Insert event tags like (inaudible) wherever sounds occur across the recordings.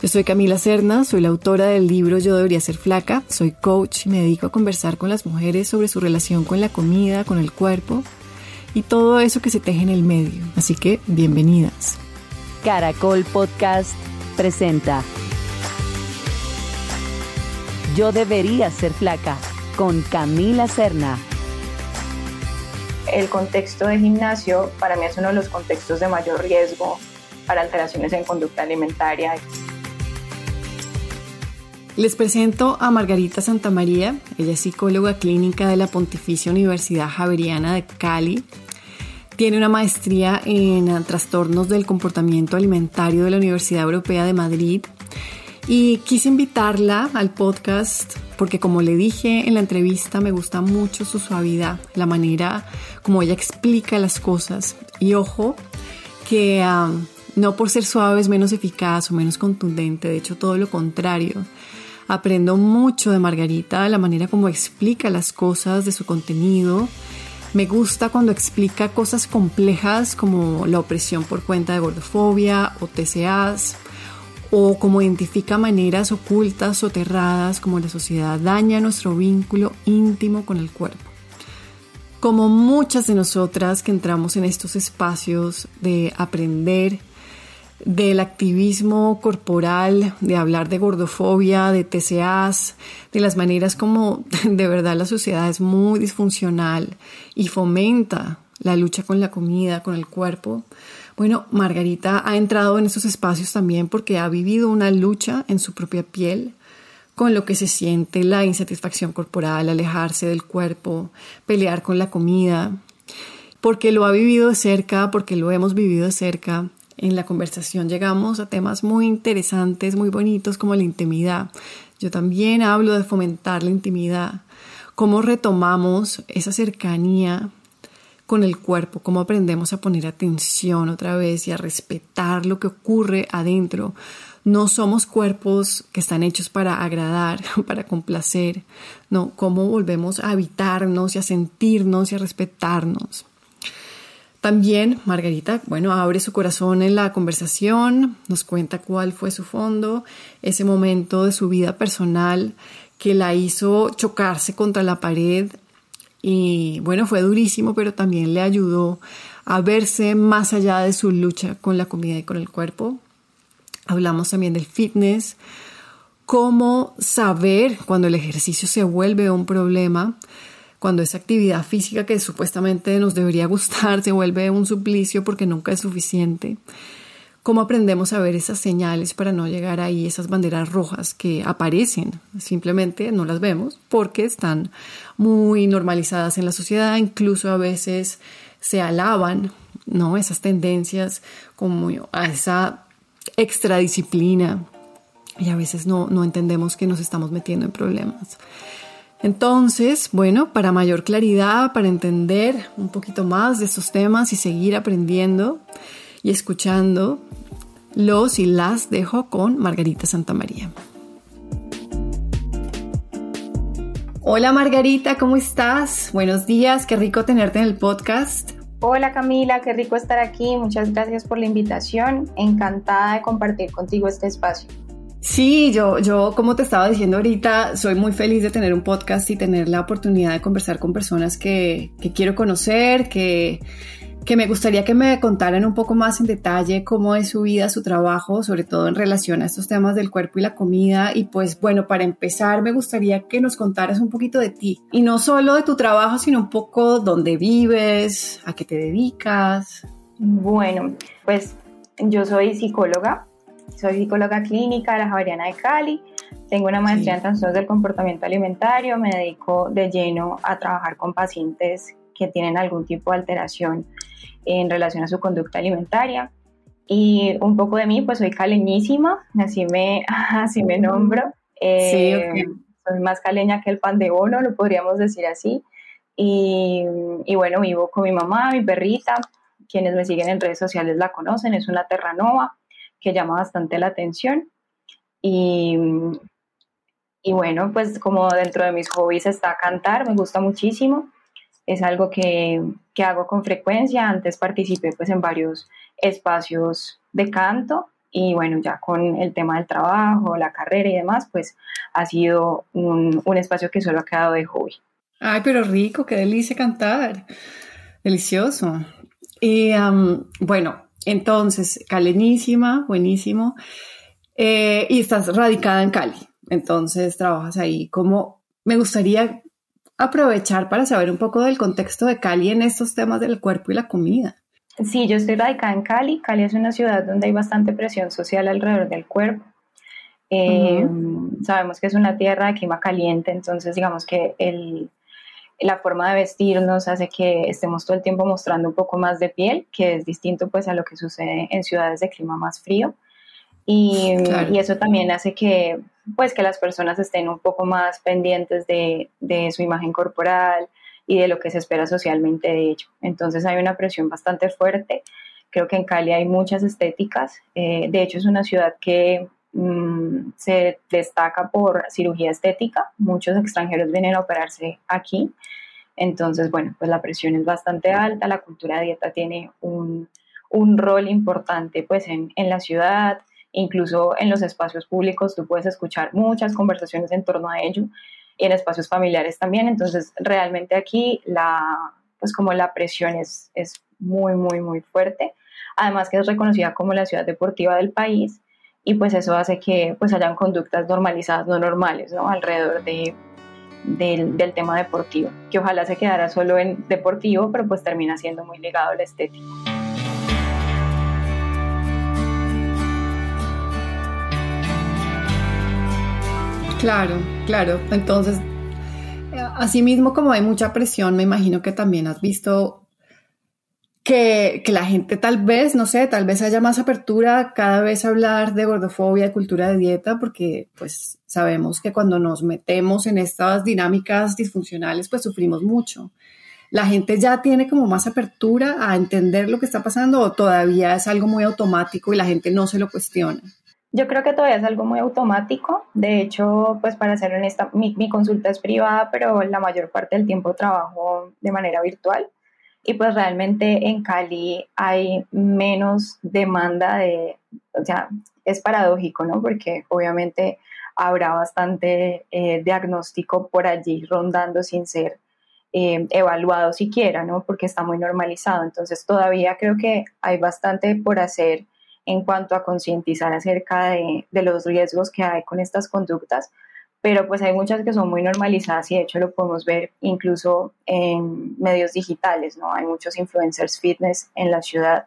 Yo soy Camila Cerna, soy la autora del libro Yo debería ser flaca, soy coach y me dedico a conversar con las mujeres sobre su relación con la comida, con el cuerpo y todo eso que se teje en el medio. Así que bienvenidas. Caracol Podcast presenta Yo debería ser flaca con Camila Serna. El contexto de gimnasio para mí es uno de los contextos de mayor riesgo para alteraciones en conducta alimentaria. Les presento a Margarita Santamaría, ella es psicóloga clínica de la Pontificia Universidad Javeriana de Cali. Tiene una maestría en trastornos del comportamiento alimentario de la Universidad Europea de Madrid. Y quise invitarla al podcast porque como le dije en la entrevista me gusta mucho su suavidad, la manera como ella explica las cosas. Y ojo, que um, no por ser suave es menos eficaz o menos contundente, de hecho todo lo contrario. Aprendo mucho de Margarita, la manera como explica las cosas, de su contenido. Me gusta cuando explica cosas complejas como la opresión por cuenta de gordofobia o TCAs, o como identifica maneras ocultas, soterradas, como la sociedad daña nuestro vínculo íntimo con el cuerpo. Como muchas de nosotras que entramos en estos espacios de aprender del activismo corporal, de hablar de gordofobia, de TCAs, de las maneras como (laughs) de verdad la sociedad es muy disfuncional y fomenta la lucha con la comida, con el cuerpo. Bueno, Margarita ha entrado en esos espacios también porque ha vivido una lucha en su propia piel con lo que se siente la insatisfacción corporal, alejarse del cuerpo, pelear con la comida, porque lo ha vivido de cerca, porque lo hemos vivido de cerca en la conversación llegamos a temas muy interesantes, muy bonitos como la intimidad. Yo también hablo de fomentar la intimidad, cómo retomamos esa cercanía con el cuerpo, cómo aprendemos a poner atención otra vez y a respetar lo que ocurre adentro. No somos cuerpos que están hechos para agradar, (laughs) para complacer, no, cómo volvemos a habitarnos y a sentirnos y a respetarnos. También Margarita, bueno, abre su corazón en la conversación, nos cuenta cuál fue su fondo, ese momento de su vida personal que la hizo chocarse contra la pared y bueno, fue durísimo, pero también le ayudó a verse más allá de su lucha con la comida y con el cuerpo. Hablamos también del fitness, cómo saber cuando el ejercicio se vuelve un problema, cuando esa actividad física que supuestamente nos debería gustar se vuelve un suplicio porque nunca es suficiente. ¿Cómo aprendemos a ver esas señales para no llegar ahí, esas banderas rojas que aparecen? Simplemente no las vemos porque están muy normalizadas en la sociedad, incluso a veces se alaban, ¿no? Esas tendencias como a esa extradisciplina y a veces no, no entendemos que nos estamos metiendo en problemas. Entonces, bueno, para mayor claridad, para entender un poquito más de estos temas y seguir aprendiendo y escuchando, los y las dejo con Margarita Santamaría. Hola Margarita, ¿cómo estás? Buenos días, qué rico tenerte en el podcast. Hola Camila, qué rico estar aquí. Muchas gracias por la invitación. Encantada de compartir contigo este espacio. Sí, yo, yo, como te estaba diciendo ahorita, soy muy feliz de tener un podcast y tener la oportunidad de conversar con personas que, que quiero conocer, que, que me gustaría que me contaran un poco más en detalle cómo es su vida, su trabajo, sobre todo en relación a estos temas del cuerpo y la comida. Y pues bueno, para empezar, me gustaría que nos contaras un poquito de ti. Y no solo de tu trabajo, sino un poco dónde vives, a qué te dedicas. Bueno, pues yo soy psicóloga, soy psicóloga clínica de la Javeriana de Cali, tengo una maestría en trastornos del comportamiento alimentario, me dedico de lleno a trabajar con pacientes que tienen algún tipo de alteración en relación a su conducta alimentaria. Y un poco de mí, pues soy caleñísima, así me, (laughs) así me nombro. Eh, soy más caleña que el pan de bono, lo podríamos decir así. Y, y, bueno, vivo con mi mamá, mi perrita, quienes me siguen en redes sociales la conocen, es una terranova que llama bastante la atención. Y, y bueno, pues como dentro de mis hobbies está cantar, me gusta muchísimo. Es algo que, que hago con frecuencia. Antes participé pues en varios espacios de canto y bueno, ya con el tema del trabajo, la carrera y demás, pues ha sido un, un espacio que solo ha quedado de hobby. Ay, pero rico, qué delicia cantar. Delicioso. Y bueno, entonces, calenísima, buenísimo. Eh, y estás radicada en Cali. Entonces, trabajas ahí. Como me gustaría aprovechar para saber un poco del contexto de Cali en estos temas del cuerpo y la comida. Sí, yo estoy radicada en Cali. Cali es una ciudad donde hay bastante presión social alrededor del cuerpo. Eh, sabemos que es una tierra de clima caliente, entonces digamos que el, la forma de vestirnos hace que estemos todo el tiempo mostrando un poco más de piel, que es distinto pues a lo que sucede en ciudades de clima más frío. Y, y eso también hace que pues que las personas estén un poco más pendientes de, de, su imagen corporal y de lo que se espera socialmente de ello. Entonces hay una presión bastante fuerte. Creo que en Cali hay muchas estéticas. Eh, de hecho es una ciudad que mm, se destaca por cirugía estética. Muchos extranjeros vienen a operarse aquí. Entonces, bueno, pues la presión es bastante alta, la cultura de dieta tiene un, un rol importante pues en, en, la ciudad, incluso en los espacios públicos tú puedes escuchar muchas conversaciones en torno a ello y en espacios familiares también, entonces realmente aquí la, pues como la presión es, es muy, muy, muy fuerte, además que es reconocida como la ciudad deportiva del país y pues eso hace que pues hayan conductas normalizadas, no normales, ¿no? Alrededor de, del, tema deportivo, que ojalá se quedara solo en deportivo, pero pues termina siendo muy ligado a la estética. Claro, claro. Entonces, así mismo como hay mucha presión, me imagino que también has visto que, que, la gente tal vez, no sé, tal vez haya más apertura cada vez a hablar de gordofobia, de cultura de dieta, porque pues sabemos que cuando nos metemos en estas dinámicas disfuncionales, pues sufrimos mucho. ¿La gente ya tiene como más apertura a entender lo que está pasando o todavía es algo muy automático y la gente no se lo cuestiona? Yo creo que todavía es algo muy automático. De hecho, pues para ser honesta, mi, mi consulta es privada, pero la mayor parte del tiempo trabajo de manera virtual y pues realmente en Cali hay menos demanda de, o sea, es paradójico, ¿no? Porque obviamente habrá bastante eh, diagnóstico por allí rondando sin ser eh, evaluado siquiera, ¿no? Porque está muy normalizado. Entonces todavía creo que hay bastante por hacer en cuanto a concientizar acerca de, de los riesgos que hay con estas conductas, pero pues hay muchas que son muy normalizadas y de hecho lo podemos ver incluso en medios digitales, ¿no? Hay muchos influencers fitness en la ciudad,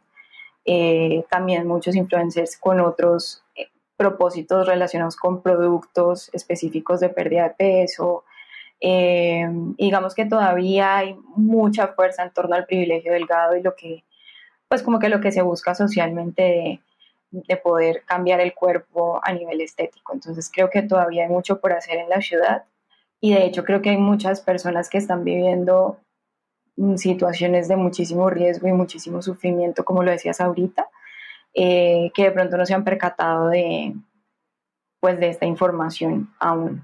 eh, también muchos influencers con otros eh, propósitos relacionados con productos específicos de pérdida de peso. Eh, digamos que todavía hay mucha fuerza en torno al privilegio delgado y lo que, pues como que lo que se busca socialmente de de poder cambiar el cuerpo a nivel estético. Entonces creo que todavía hay mucho por hacer en la ciudad y de hecho creo que hay muchas personas que están viviendo mm, situaciones de muchísimo riesgo y muchísimo sufrimiento, como lo decías ahorita, eh, que de pronto no se han percatado de, pues, de esta información aún.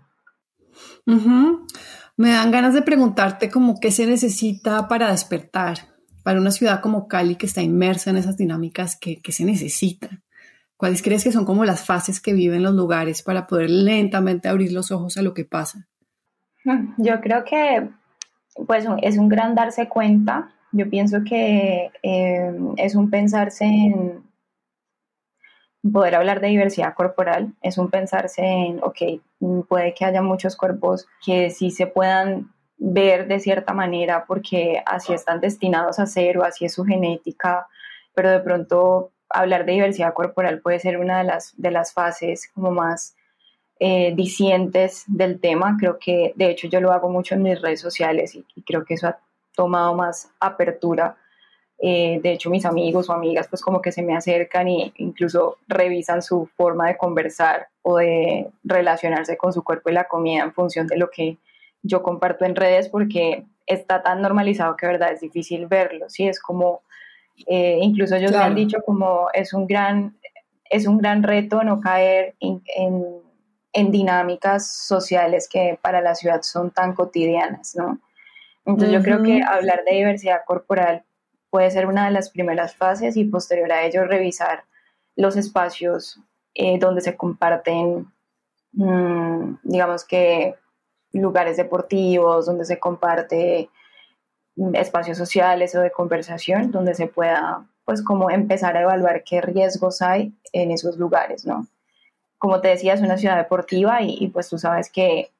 Me dan ganas de preguntarte como qué se necesita para despertar, para una ciudad como Cali que está inmersa en esas dinámicas, ¿qué, se necesita? ¿Cuáles crees que son como las fases que viven los lugares para poder lentamente abrir los ojos a lo que pasa? Hmm, yo creo que pues es un gran darse cuenta. Yo pienso que eh, es un pensarse en poder hablar de diversidad corporal, es un pensarse en, ok, puede que haya muchos cuerpos que sí se puedan ver de cierta manera porque así están destinados a ser o así es su genética, pero de pronto hablar de diversidad corporal puede ser una de las, de las fases como más eh, del tema. Creo que de hecho yo lo hago mucho en mis redes sociales y creo que eso ha tomado más apertura eh, de hecho, mis amigos o amigas pues como que se me acercan e incluso revisan su forma de conversar o de relacionarse con su cuerpo y la comida en función de lo que yo comparto en redes porque está tan normalizado que verdad es difícil verlo, ¿sí? Es como, eh, incluso ellos me han dicho como es un gran, es un gran reto no caer en, en, dinámicas sociales que para la ciudad son tan cotidianas, ¿no? Entonces yo creo que hablar de diversidad corporal puede ser una de las primeras fases y posterior a ello revisar los espacios eh, donde se comparten, mm, digamos que lugares deportivos, donde se comparte espacios sociales o de conversación, donde se pueda pues como empezar a evaluar qué riesgos hay en esos lugares, ¿no? Como te decía, es una ciudad deportiva y, pues tú sabes que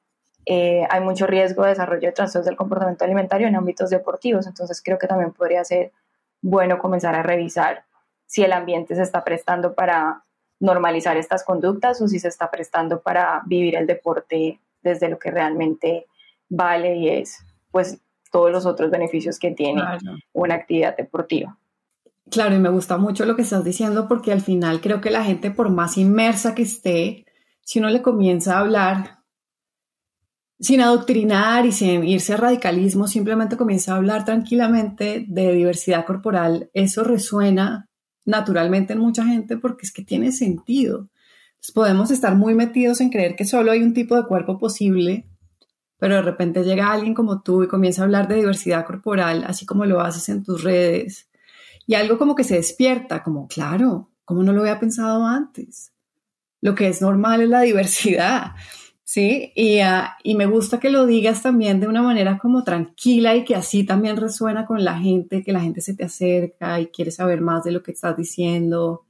eh, hay mucho riesgo de desarrollo de trastornos del comportamiento alimentario en ámbitos deportivos, entonces creo que también podría ser bueno comenzar a revisar si el ambiente se está prestando para normalizar estas conductas o si se está prestando para vivir el deporte desde lo que realmente vale y es pues todos los otros beneficios que tiene una actividad deportiva. Claro, y me gusta mucho lo que estás diciendo porque al final creo que la gente, por más inmersa que esté, si uno le comienza a hablar sin adoctrinar y sin irse a radicalismo, simplemente comienza a hablar tranquilamente de diversidad corporal, eso resuena naturalmente en mucha gente porque es que tiene sentido. podemos estar muy metidos en creer que solo hay un tipo de cuerpo posible, pero de repente llega alguien como tú y comienza a hablar de diversidad corporal, así como lo haces en tus redes, y algo como que se despierta, como, claro, ¿cómo no lo había pensado antes? Lo que es normal es la diversidad. Sí, ah, y, me gusta que lo digas también de una manera como tranquila y que así también resuena con la gente, que la gente se te acerca y quiere saber más de lo que estás diciendo,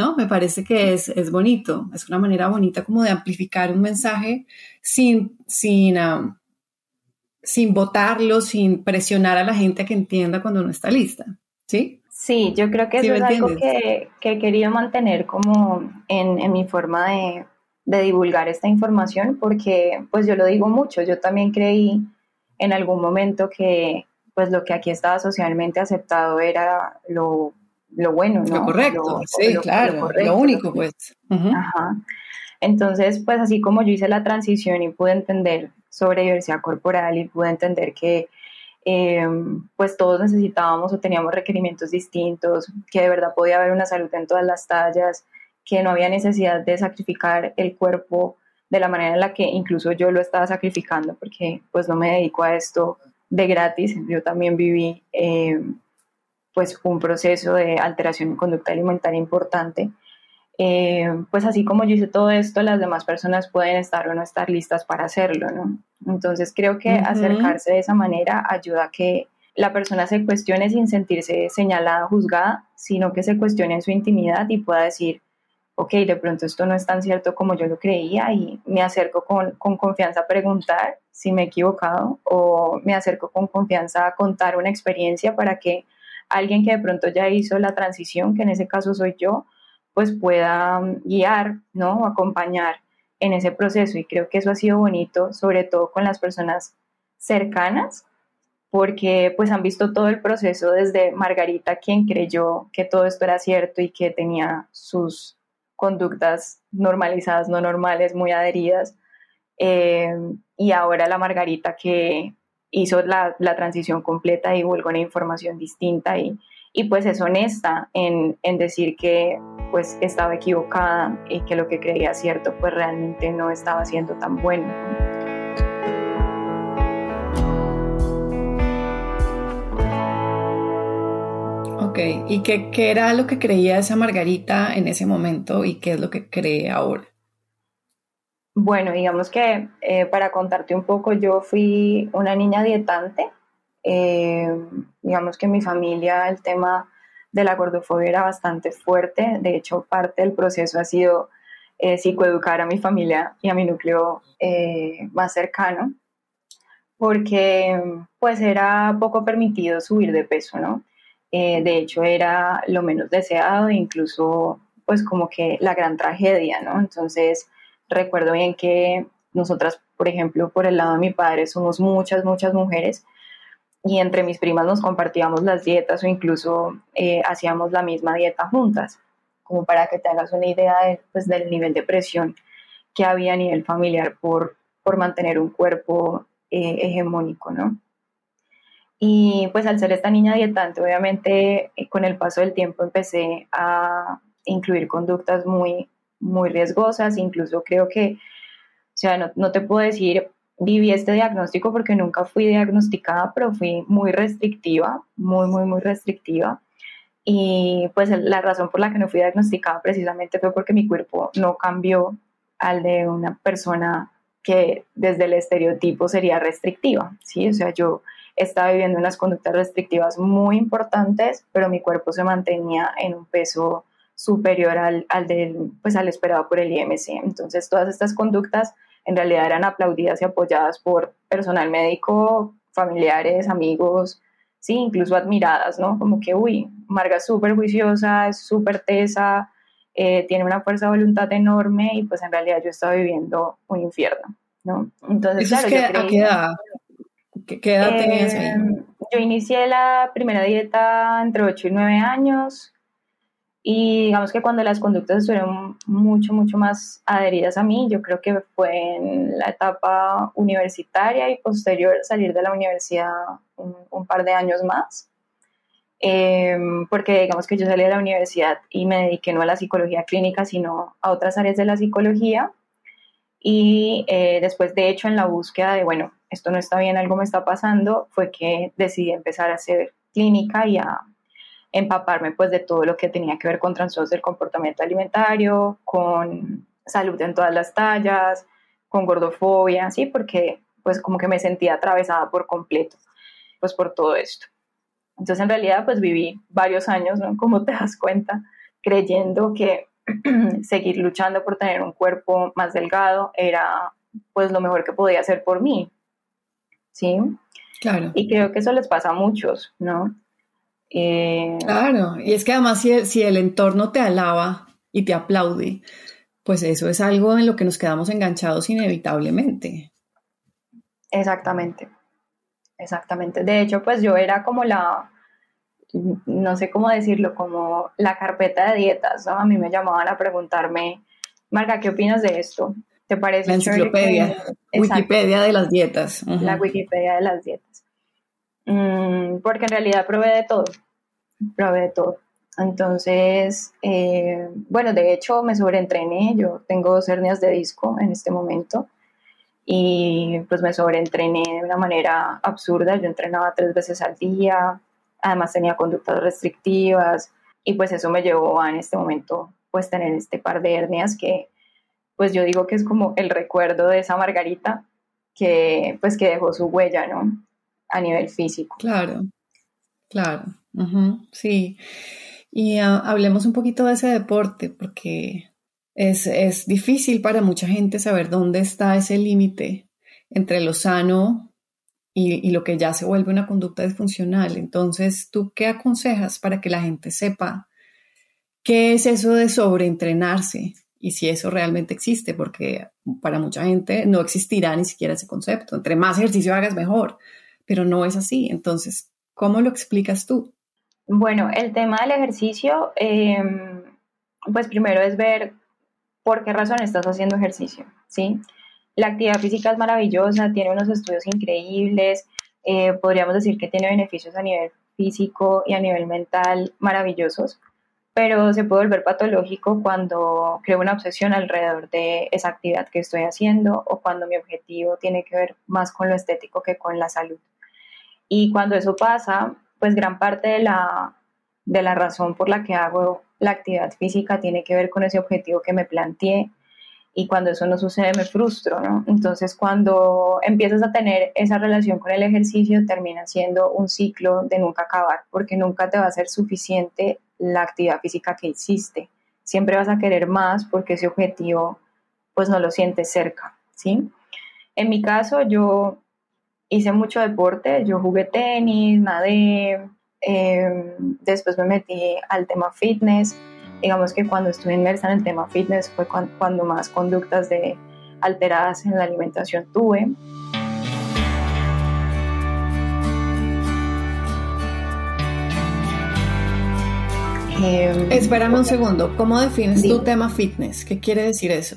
¿no? Me parece que es, es bonito, es una manera bonita como de amplificar un mensaje sin, sin, sin votarlo, sin presionar a la gente a que entienda cuando no está lista, ¿sí? Sí, yo creo que eso es algo que, que, he querido mantener como en, en mi forma de de divulgar esta información porque pues yo lo digo mucho, yo también creí en algún momento que pues lo que aquí estaba socialmente aceptado era lo, lo bueno, ¿no? Lo correcto, sí, claro, lo, único pues. Ajá. Entonces, pues así como yo hice la transición y pude entender sobre diversidad corporal y pude entender que em, pues todos necesitábamos o teníamos requerimientos distintos, que de verdad podía haber una salud en todas las tallas, que no había necesidad de sacrificar el cuerpo de la manera en la que incluso yo lo estaba sacrificando, porque pues no me dedico a esto de gratis, yo también viví eh, pues un proceso de alteración en conducta alimentaria importante. Eh, pues así como yo hice todo esto, las demás personas pueden estar o no estar listas para hacerlo, ¿no? Entonces creo que acercarse de esa manera ayuda a que la persona se cuestione sin sentirse señalada, juzgada, sino que se cuestione en su intimidad y pueda decir, ok, de pronto esto no es tan cierto como yo lo creía y me acerco con, con, confianza a preguntar si me he equivocado o me acerco con confianza a contar una experiencia para que alguien que de pronto ya hizo la transición, que en ese caso soy yo, pues pueda mm, guiar, ¿no? O acompañar en ese proceso. Y creo que eso ha sido bonito, sobre todo con las personas cercanas, porque pues han visto todo el proceso desde Margarita, quien creyó que todo esto era cierto y que tenía sus conductas normalizadas, no normales, muy adheridas. Eh, y ahora la Margarita que hizo la, la transición completa y volcó una información distinta y, y pues es honesta en, en, decir que pues estaba equivocada y que lo que creía cierto pues realmente no estaba siendo tan bueno. Ok, ¿y qué, qué era lo que creía esa Margarita en ese momento y qué es lo que cree ahora? Bueno, digamos que eh, para contarte un poco, yo fui una niña dietante. Eh, digamos que mi familia el tema de la gordofobia era bastante fuerte. De hecho, parte del proceso ha sido eh, psicoeducar a mi familia y a mi núcleo más cercano, porque pues era poco permitido subir de peso, ¿no? de hecho, era lo menos deseado e incluso pues como que la gran tragedia, ¿no? Entonces, recuerdo bien que nosotras, por ejemplo, por el lado de mi padre, somos muchas, muchas mujeres y entre mis primas nos compartíamos las dietas o incluso eh, hacíamos la misma dieta juntas, como para que te hagas una idea pues, del nivel de presión que había a nivel familiar por, por mantener un cuerpo eh, hegemónico, ¿no? Y pues al ser esta niña dietante, obviamente eh, con el paso del tiempo empecé a incluir conductas muy muy riesgosas, incluso creo que, o sea, no, no te puedo decir, viví este diagnóstico porque nunca fui diagnosticada, pero fui muy restrictiva, muy, muy, muy restrictiva. Y pues la razón por la que no fui diagnosticada precisamente fue porque mi cuerpo no cambió al de una persona que desde el estereotipo sería restrictiva, ¿sí? O sea, yo estaba viviendo unas conductas restrictivas muy importantes, pero mi cuerpo se mantenía en un peso superior al, al, del, pues, al esperado por el IMC. Entonces, todas estas conductas en realidad eran aplaudidas y apoyadas por personal médico, familiares, amigos, sí, incluso admiradas, ¿no? Como que, uy, Marga es súper juiciosa, es súper tesa, eh, tiene una fuerza de voluntad enorme y pues en realidad yo estaba viviendo un infierno, ¿no? Entonces, claro, yo ¿a qué edad? ¿Qué, edad tenías ahí? Em, yo inicié la primera dieta entre 8 y 9 años, y digamos que cuando las conductas estuvieron mucho, mucho más adheridas a mí, yo creo que fue en la etapa universitaria y posterior salir de la universidad un, par de años más. Em, porque digamos que yo salí de la universidad y me dediqué no a la psicología clínica, sino a otras áreas de la psicología. Y eh, después, de hecho, en la búsqueda de, bueno, esto no está bien, algo me está pasando, fue que decidí empezar a hacer clínica y a empaparme pues de todo lo que tenía que ver con trastornos del comportamiento alimentario, con salud en todas las tallas, con gordofobia, sí, porque pues como que me sentía atravesada por completo, pues por todo esto. Entonces en realidad pues viví varios años, ¿no? Como te das cuenta, creyendo que (clears throat) seguir luchando por tener un cuerpo más delgado era pues lo mejor que podía hacer por mí, ¿sí? Claro. Y creo que eso les pasa a muchos, ¿no? Eh, claro, y es que además si, si, el entorno te alaba y te aplaude, pues eso es algo en lo que nos quedamos enganchados inevitablemente. Exactamente, exactamente. De hecho, pues yo era como la, no sé cómo decirlo, como la carpeta de dietas, A mí me llamaban a preguntarme, Marga, ¿qué opinas de esto? ¿Te parece? La enciclopedia, Wikipedia de las dietas. La Wikipedia de las dietas. Mm, porque en realidad provee de todo, provee de todo. Entonces, eh, bueno, de hecho me sobreentrené, yo tengo dos hernias de disco en este momento y pues me sobreentrené de una manera absurda, yo entrenaba tres veces al día, además tenía conductas restrictivas y pues eso me llevó a en este momento pues tener este par de hernias que pues yo digo que es como el recuerdo de esa Margarita que pues que dejó su huella, ¿no? A nivel físico. Claro, claro, sí. Y ah, hablemos un poquito de ese deporte, porque es, difícil para mucha gente saber dónde está ese límite entre lo sano y, y, lo que ya se vuelve una conducta disfuncional. Entonces, ¿tú qué aconsejas para que la gente sepa qué es eso de sobreentrenarse y si eso realmente existe? Porque para mucha gente no existirá ni siquiera ese concepto. Entre más ejercicio hagas, mejor pero no es así. Entonces, ¿cómo lo explicas tú? Bueno, el tema del ejercicio, em, pues primero es ver por qué razón estás haciendo ejercicio, ¿sí? La actividad física es maravillosa, tiene unos estudios increíbles, eh, podríamos decir que tiene beneficios a nivel físico y a nivel mental maravillosos, pero se puede volver patológico cuando creo una obsesión alrededor de esa actividad que estoy haciendo o cuando mi objetivo tiene que ver más con lo estético que con la salud. Y cuando eso pasa, pues gran parte de la, de la razón por la que hago la actividad física tiene que ver con ese objetivo que me planteé y cuando eso no sucede me frustro, ¿no? Entonces cuando empiezas a tener esa relación con el ejercicio termina siendo un ciclo de nunca acabar porque nunca te va a ser suficiente la actividad física que hiciste. Siempre vas a querer más porque ese objetivo pues no lo sientes cerca, ¿sí? En mi caso yo hice mucho deporte, yo jugué tenis, nadé, em, después me metí al tema fitness, digamos que cuando estuve inmersa en el tema fitness fue cuando, más conductas de alteradas en la alimentación tuve. Eh, Espérame un segundo, ¿cómo defines tu tema fitness? ¿Qué quiere decir eso?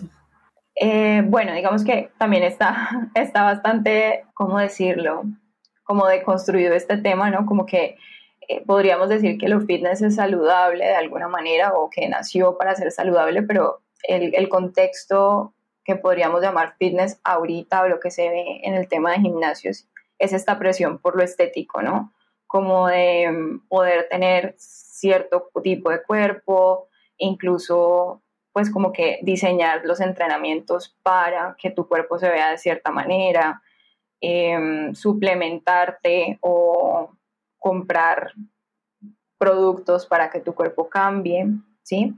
Eh, bueno, digamos que también está, (laughs) está bastante, ¿cómo decirlo? Como deconstruido este tema, ¿no? Como que eh, podríamos decir que lo fitness es saludable de alguna manera o que nació para ser saludable, pero el, el contexto que podríamos llamar fitness ahorita o lo que se ve en el tema de gimnasios es esta presión por lo estético, ¿no? Como de mm, poder tener cierto tipo de cuerpo, incluso pues como que diseñar los entrenamientos para que tu cuerpo se vea de cierta manera, em, suplementarte o comprar productos para que tu cuerpo cambie, ¿sí?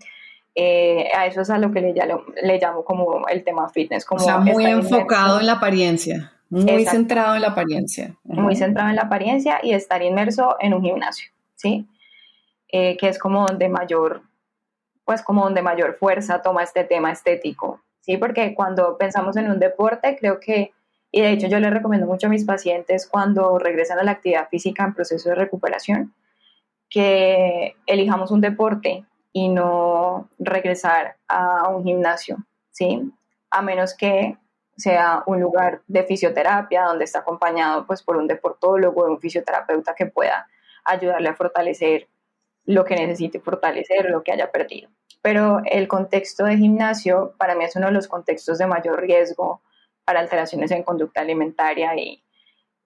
Eh, a eso es a lo que le, le, llamo como el tema fitness. Como o sea, muy enfocado en la apariencia, muy centrado en la apariencia. Muy centrado en la apariencia y estar inmerso en un gimnasio, ¿sí? Eh, que es como donde mayor pues como donde mayor fuerza toma este tema estético, ¿sí? Porque cuando pensamos en un deporte, creo que, y de hecho yo le recomiendo mucho a mis pacientes cuando regresan a la actividad física en proceso de recuperación, que elijamos un deporte y no regresar a un gimnasio, ¿sí? A menos que sea un lugar de fisioterapia donde está acompañado pues por un deportólogo, o un fisioterapeuta que pueda ayudarle a fortalecer lo que necesite fortalecer, lo que haya perdido. Pero el contexto de gimnasio para mí es uno de los contextos de mayor riesgo para alteraciones en conducta alimentaria y,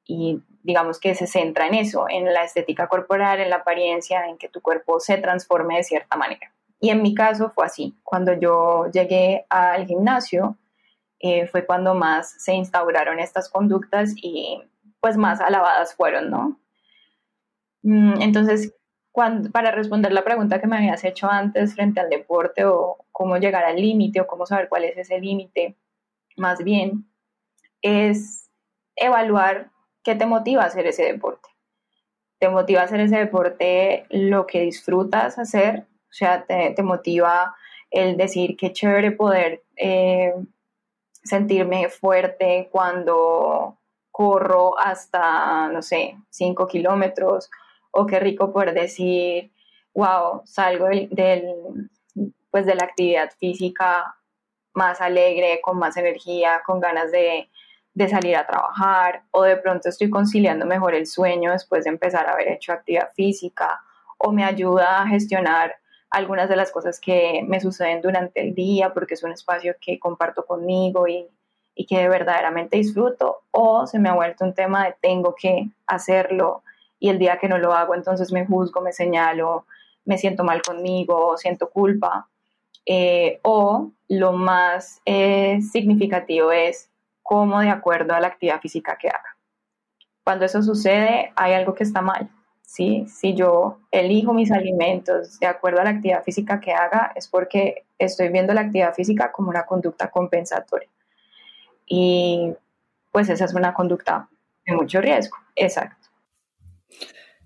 y digamos que se centra en eso, en la estética corporal, en la apariencia, en que tu cuerpo se transforme de cierta manera. Y en mi caso fue así. Cuando yo llegué al gimnasio, eh, fue cuando más se instauraron estas conductas y pues más alabadas fueron, ¿no? Mm, para responder la pregunta que me habías hecho antes frente al deporte o cómo llegar al límite o cómo saber cuál es ese límite, más bien es evaluar qué te motiva a hacer ese deporte. Te motiva a hacer ese deporte lo que disfrutas hacer, o sea, te, motiva el decir qué chévere poder eh, sentirme fuerte cuando corro hasta, no sé, 5 kilómetros o qué rico poder decir, wow, salgo del, pues de la actividad física más alegre, con más energía, con ganas de, de salir a trabajar, o de pronto estoy conciliando mejor el sueño después de empezar a haber hecho actividad física, o me ayuda a gestionar algunas de las cosas que me suceden durante el día porque es un espacio que comparto conmigo y, y que verdaderamente disfruto, o se me ha vuelto un tema de tengo que hacerlo y el día que no lo hago, entonces me juzgo, me señalo, me siento mal conmigo, siento culpa. Eh, o lo más eh, significativo es cómo de acuerdo a la actividad física que haga. Cuando eso sucede, hay algo que está mal. ¿sí? Si yo elijo mis alimentos de acuerdo a la actividad física que haga, es porque estoy viendo la actividad física como una conducta compensatoria. Y pues esa es una conducta de mucho riesgo. Exacto.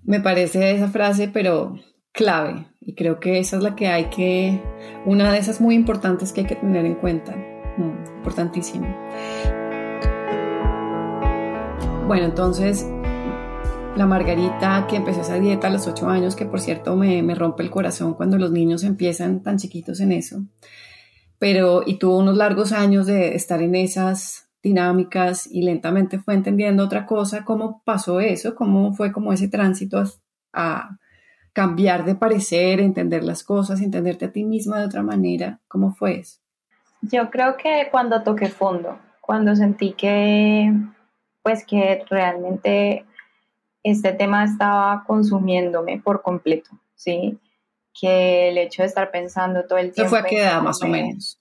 Me parece esa frase, pero clave. Y creo que esa es la que hay que, una de esas muy importantes que hay que tener en cuenta. Mm, importantísimo. Bueno, entonces, la Margarita que empezó esa dieta a los ocho años, que por cierto me, me rompe el corazón cuando los niños empiezan tan chiquitos en eso. Pero, y tuvo unos largos años de estar en esas dinámicas y lentamente fue entendiendo otra cosa, cómo pasó eso, cómo fue como ese tránsito a, cambiar de parecer, entender las cosas, entenderte a ti misma de otra manera, ¿cómo fue eso? Yo creo que cuando toqué fondo, cuando sentí que pues que realmente este tema estaba consumiéndome por completo, ¿sí? Que el hecho de estar pensando todo el tiempo... ¿Eso fue a qué edad más o menos?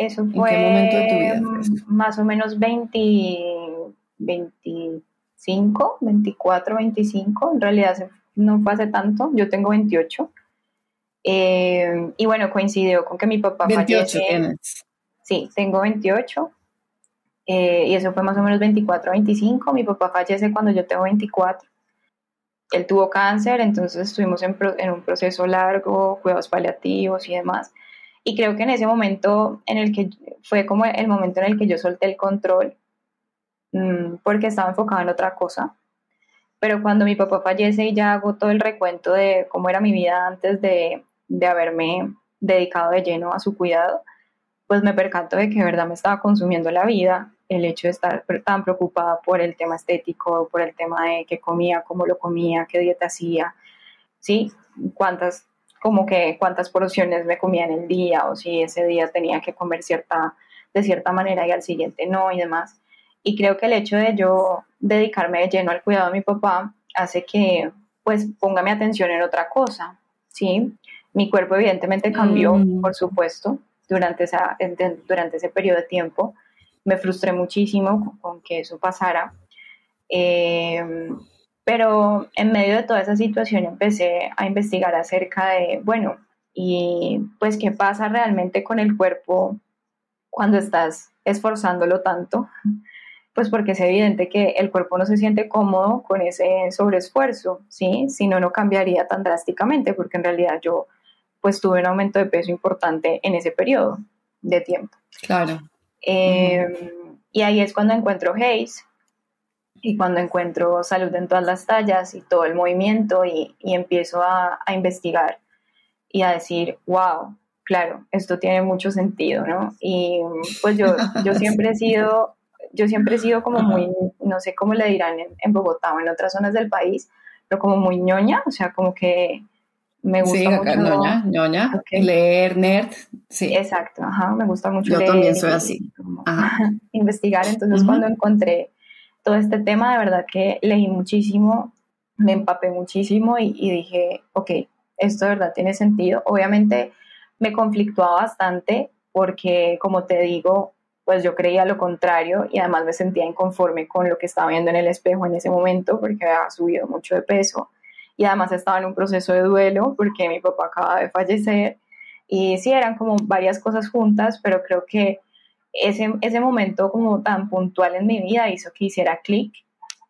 Eso fue... ¿En qué momento de tu vida Más o menos 20, 25, 24, 25. En realidad no fue hace tanto. Yo tengo 28. Eh, y bueno, coincidió con que mi papá 28 tienes. Sí, tengo 28. Eh, y eso fue más o menos 24, 25. Mi papá fallece cuando yo tengo 24. Él tuvo cáncer, entonces estuvimos en, en, un proceso largo, cuidados paliativos y demás. Y creo que en ese momento en el que fue como el momento en el que yo solté el control, mmm, porque estaba enfocado en otra cosa. Pero cuando mi papá fallece y ya hago todo el recuento de cómo era mi vida antes de, de haberme dedicado de lleno a su cuidado, pues me percato de que de verdad me estaba consumiendo la vida el hecho de estar tan preocupada por el tema estético, por el tema de qué comía, cómo lo comía, qué dieta hacía, ¿sí? Cuántas, como que cuántas porciones me comía en el día o si ese día tenía que comer cierta, de cierta manera y al siguiente no y demás. Y creo que el hecho de yo dedicarme de lleno al cuidado de mi papá hace que pues ponga mi atención en otra cosa, ¿sí? Mi cuerpo evidentemente cambió, mm. por supuesto, durante, esa, durante ese periodo de tiempo. Me frustré muchísimo con, que eso pasara. Eh, pero en medio de toda esa situación empecé a investigar acerca de, bueno, y pues qué pasa realmente con el cuerpo cuando estás esforzándolo tanto, (laughs) pues porque es evidente que el cuerpo no se siente cómodo con ese sobreesfuerzo, ¿sí? Si no, no cambiaría tan drásticamente, porque en realidad yo pues tuve un aumento de peso importante en ese periodo de tiempo. Claro. Eh, y ahí es cuando encuentro Hayes y cuando encuentro salud en todas las tallas y todo el movimiento y, y empiezo a, a, investigar y a decir, wow, claro, esto tiene mucho sentido, ¿no? Y pues yo, yo (laughs) siempre he sido, yo siempre he sido como muy, no sé cómo le dirán en, en Bogotá o en otras zonas del país, pero como muy ñoña, o sea, como que me gusta sí, mucho. ñoña, ñoña, okay. leer, nerd, sí. Exacto, ajá, me gusta mucho Yo leer. también soy así. Ajá. (laughs) investigar, entonces uh -huh. cuando encontré todo este tema, de verdad que leí muchísimo, me empapé muchísimo y, dije, ok, esto de verdad tiene sentido. Obviamente me conflictuaba bastante porque, como te digo, pues yo creía lo contrario y además me sentía inconforme con lo que estaba viendo en el espejo en ese momento porque había subido mucho de peso y además estaba en un proceso de duelo porque mi papá acaba de fallecer y sí, eran como varias cosas juntas, pero creo que ese, ese momento como tan puntual en mi vida hizo que hiciera clic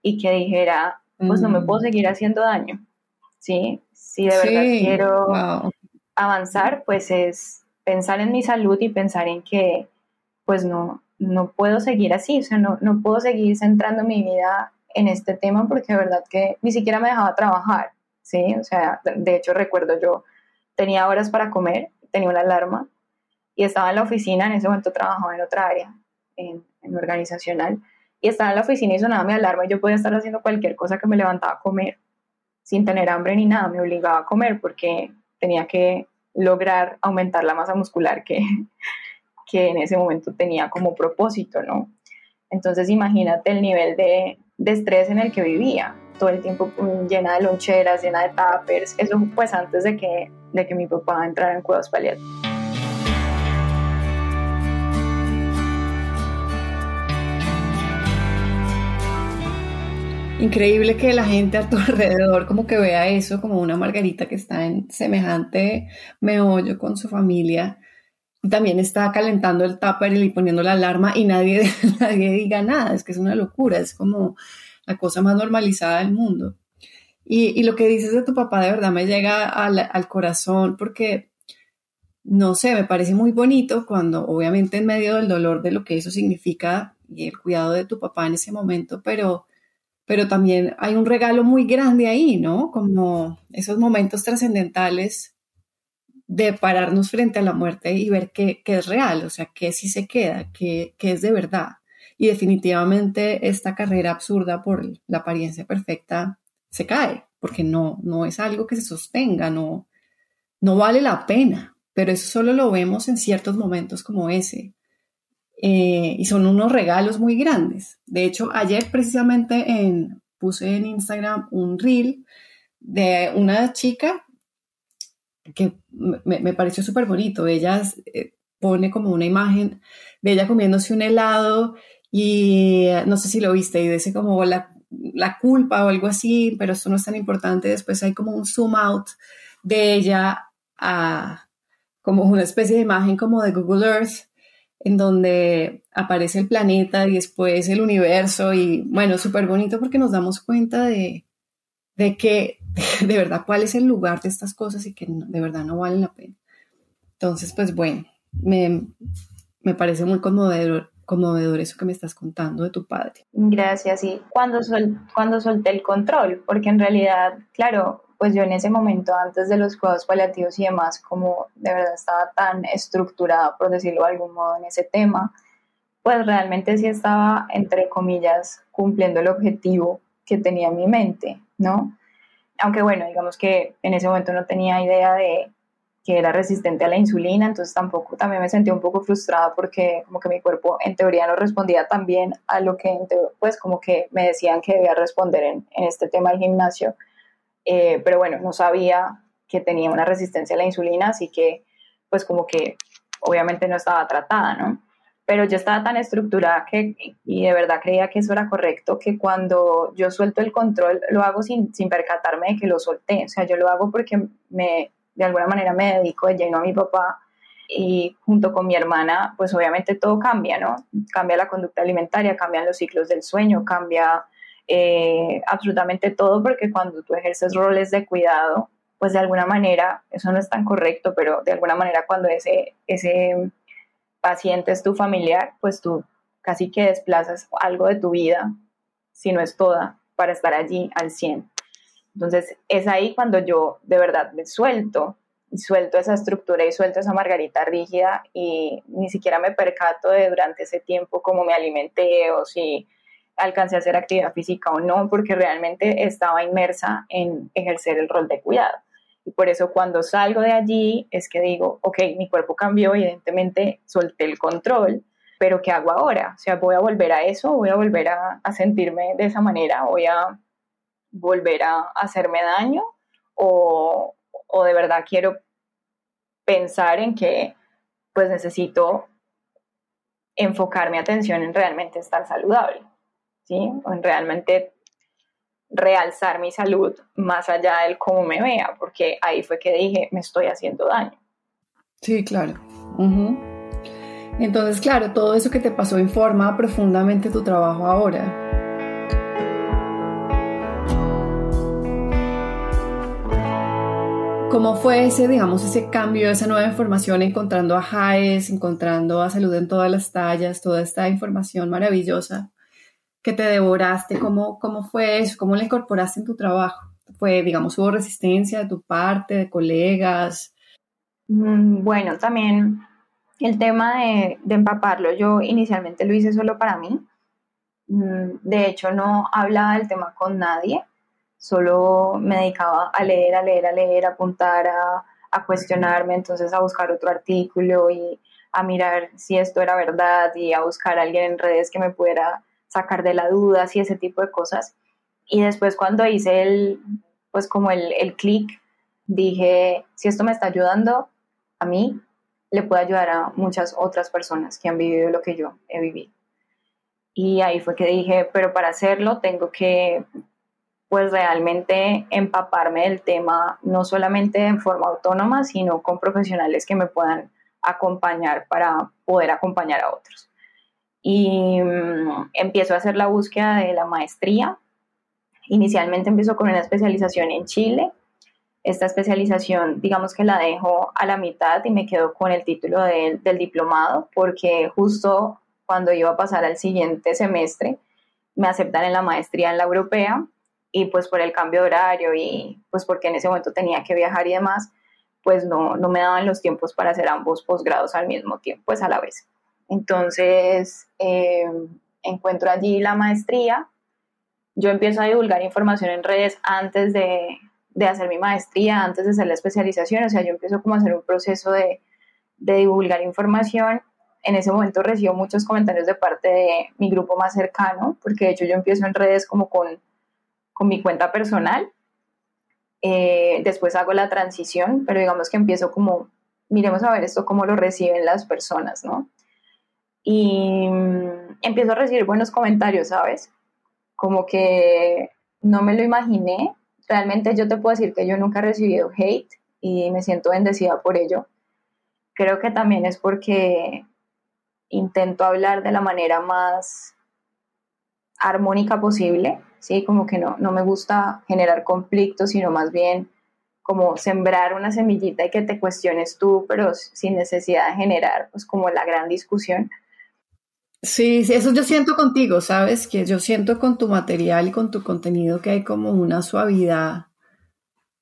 y que dijera, pues no me puedo seguir haciendo daño, ¿sí? Si de verdad quiero wow. avanzar, pues es pensar en mi salud y pensar en que pues no, no puedo seguir así, o sea, no, no puedo seguir centrando mi vida en este tema porque de verdad que ni siquiera me dejaba trabajar, ¿sí? O sea, de hecho recuerdo yo tenía horas para comer, tenía una alarma y estaba en la oficina, en ese momento trabajaba en otra área, en, en organizacional, y estaba en la oficina y sonaba mi alarma y yo podía estar haciendo cualquier cosa que me levantaba a comer sin tener hambre ni nada, me obligaba a comer porque tenía que lograr aumentar la masa muscular que, (laughs) que en ese momento tenía como propósito, ¿no? Entonces imagínate el nivel de, de estrés en el que vivía, todo el tiempo llena de loncheras, llena de tuppers, eso pues antes de que, de que mi papá entrara en cuidados paliativos. Increíble que la gente a tu (laughs) alrededor como que vea eso como una margarita que está en semejante meollo con su familia. También está calentando el tupper y poniendo la alarma y nadie, (laughs) nadie diga nada. Es que es una locura, es como la cosa más normalizada del mundo. Y, y lo que dices de tu papá de verdad me llega al, al corazón porque, no sé, me parece muy bonito cuando obviamente en medio del dolor de lo que eso significa y el cuidado de tu papá en ese momento, pero pero también hay un regalo muy grande ahí, ¿no? Como esos momentos trascendentales de pararnos frente a la muerte y ver qué, es real, o sea, qué sí se queda, qué, qué, es de verdad. Y definitivamente esta carrera absurda por la apariencia perfecta se cae, porque no, no es algo que se sostenga, no, no vale la pena, pero eso solo lo vemos en ciertos momentos como ese. Eh, y son unos regalos muy grandes. De hecho, ayer precisamente en, puse en Instagram un reel de una chica que me, pareció súper bonito. Ella eh, pone como una imagen de ella comiéndose un helado y eh, no sé si lo viste y dice como la, la culpa o algo así, pero eso no es tan importante. Después hay como un zoom out de ella a como una especie de imagen como de Google Earth en donde aparece el planeta y después el universo y bueno, súper bonito porque nos damos cuenta de, de que (laughs) de verdad cuál es el lugar de estas cosas y que de verdad no valen la pena. Entonces, pues bueno, me, me parece muy conmovedor, conmovedor eso que me estás contando de tu padre. Gracias, y cuando, cuando solté el control, porque en realidad, claro, pues yo en ese momento, antes de los cuidados paliativos y demás, como de verdad estaba tan estructurada, por decirlo de algún modo, en ese tema, pues realmente sí estaba, entre comillas, cumpliendo el objetivo que tenía en mi mente, ¿no? Aunque bueno, digamos que en ese momento no tenía idea de que era resistente a la insulina, entonces tampoco, también me sentía un poco frustrada porque como que mi cuerpo en teoría no respondía tan bien a lo que, pues como que me decían que debía responder en, en este tema del gimnasio eh, pero bueno, no sabía que tenía una resistencia a la insulina, así que pues como que obviamente no estaba tratada, ¿no? Pero yo estaba tan estructurada que, y de verdad creía que eso era correcto, que cuando yo suelto el control lo hago sin, sin percatarme de que lo solté, o sea, yo lo hago porque me, de alguna manera me dedico de lleno a mi papá y junto con mi hermana, pues obviamente todo cambia, ¿no? Cambia la conducta alimentaria, cambian los ciclos del sueño, cambia eh, absolutamente todo, porque cuando tú ejerces roles de cuidado, pues de alguna manera, eso no es tan correcto, pero de alguna manera cuando ese, ese paciente es tu familiar, pues tú casi que desplazas algo de tu vida, si no es toda, para estar allí al 100. Entonces es ahí cuando yo de verdad me suelto, y suelto esa estructura y suelto esa margarita rígida y ni siquiera me percato de durante ese tiempo cómo me alimenté o si alcancé a hacer actividad física o no, porque realmente estaba inmersa en ejercer el rol de cuidado. Y por eso cuando salgo de allí es que digo, ok, mi cuerpo cambió, evidentemente solté el control, pero ¿qué hago ahora? O sea, voy a volver a eso, voy a volver a, sentirme de esa manera, voy a volver a hacerme daño o, o de verdad quiero pensar en que pues necesito enfocar mi atención en realmente estar saludable. O en realmente realzar mi salud más allá del cómo me vea, porque ahí fue que dije, me estoy haciendo daño. Sí, claro. Entonces, claro, todo eso que te pasó informa profundamente tu trabajo ahora. ¿Cómo fue ese, digamos, ese cambio, esa nueva información, encontrando a JAES, encontrando a Salud en todas las tallas, toda esta información maravillosa? Que te devoraste? ¿Cómo, ¿Cómo fue eso? ¿Cómo le incorporaste en tu trabajo? ¿Fue, digamos, hubo resistencia de tu parte, de colegas? Mm, bueno, también el tema de, de empaparlo, yo inicialmente lo hice solo para mí. Mm, de hecho, no hablaba del tema con nadie, solo me dedicaba a leer, a leer, a leer, a apuntar, a, a cuestionarme, entonces a buscar otro artículo y a mirar si esto era verdad y a buscar a alguien en redes que me pudiera sacar de la duda y ese tipo de cosas. Y después cuando hice el, pues como el, el clic, dije, si esto me está ayudando a mí, le puede ayudar a muchas otras personas que han vivido lo que yo he vivido. Y ahí fue que dije, pero para hacerlo tengo que pues realmente empaparme del tema, no solamente en forma autónoma, sino con profesionales que me puedan acompañar para poder acompañar a otros y mm, empiezo a hacer la búsqueda de la maestría. Inicialmente empiezo con una especialización en Chile. Esta especialización, digamos que la dejo a la mitad y me quedo con el título del diplomado, porque justo cuando iba a pasar al siguiente semestre, me aceptan en la maestría en la europea y pues por el cambio de horario y pues porque en ese momento tenía que viajar y demás, pues no, no me daban los tiempos para hacer ambos posgrados al mismo tiempo, pues a la vez. Entonces, eh, encuentro allí la maestría. Yo empiezo a divulgar información en redes antes de, hacer mi maestría, antes de hacer la especialización. O sea, yo empiezo como a hacer un proceso de, divulgar información. En ese momento recibo muchos comentarios de parte de mi grupo más cercano, porque de hecho yo empiezo en redes como con, con mi cuenta personal eh, después hago la transición, pero digamos que empiezo como, miremos a ver esto cómo lo reciben las personas, ¿no? Y mm, empiezo a recibir buenos comentarios, ¿sabes? Como que no me lo imaginé. Realmente yo te puedo decir que yo nunca he recibido hate y me siento bendecida por ello. Creo que también es porque intento hablar de la manera más armónica posible, ¿sí? Como que no, no me gusta generar conflictos, sino más bien como sembrar una semillita y que te cuestiones tú, pero sin necesidad de generar pues como la gran discusión. Sí, sí, eso yo siento contigo, ¿sabes? Que yo siento con tu material y con tu contenido que hay como una suavidad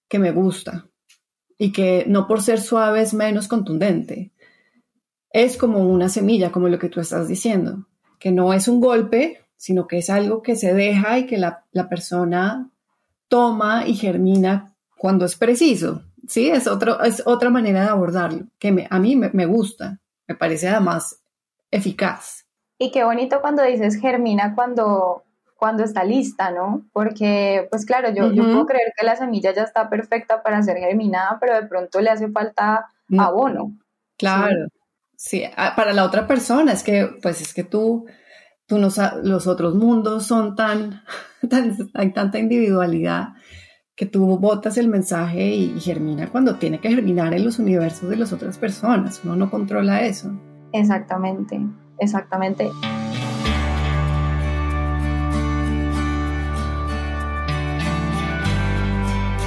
que me gusta y que no por ser suave es menos contundente. Es como una semilla, como lo que tú estás diciendo, que no es un golpe, sino que es algo que se deja y que la, persona toma y germina cuando es preciso. Sí, es, otro, es otra manera de abordarlo, que a mí me, gusta, me parece además eficaz. Y qué bonito cuando dices germina cuando, cuando está lista, ¿no? Porque, pues claro, yo, yo puedo creer que la semilla ya está perfecta para ser germinada, pero de pronto le hace falta mm. abono. Claro, sí, para la otra persona, es que, pues es que tú tú no, los otros mundos son (laughs) tan, hay tanta individualidad que tú botas el mensaje y, germina cuando tiene que germinar en los universos de las otras personas. Uno no controla eso. Exactamente, exactamente.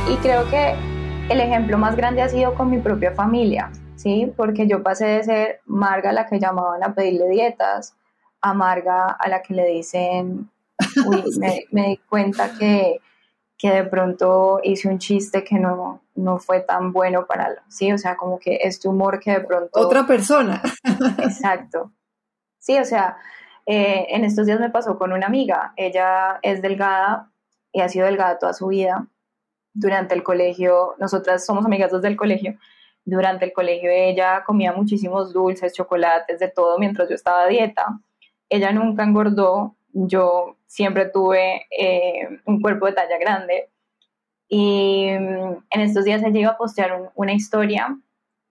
Y creo que el ejemplo más grande ha sido con mi propia familia, ¿sí? Porque yo pasé de ser Marga la que llamaban a pedirle dietas, amarga a la que le dicen, (laughs) uy, me, di cuenta que, de pronto hice un chiste que no, no fue tan bueno para, sí, o sea, como que este humor que de pronto... Otra persona. Exacto. Sí, o sea, eh, en estos días me pasó con una amiga, ella es delgada y ha sido delgada toda su vida. Durante el colegio, nosotras somos amigas desde el colegio, durante el colegio ella comía muchísimos dulces, chocolates, de todo mientras yo estaba a dieta. Ella nunca engordó, yo siempre tuve eh, un cuerpo de talla grande. Y mm, en estos días ella iba a postear una historia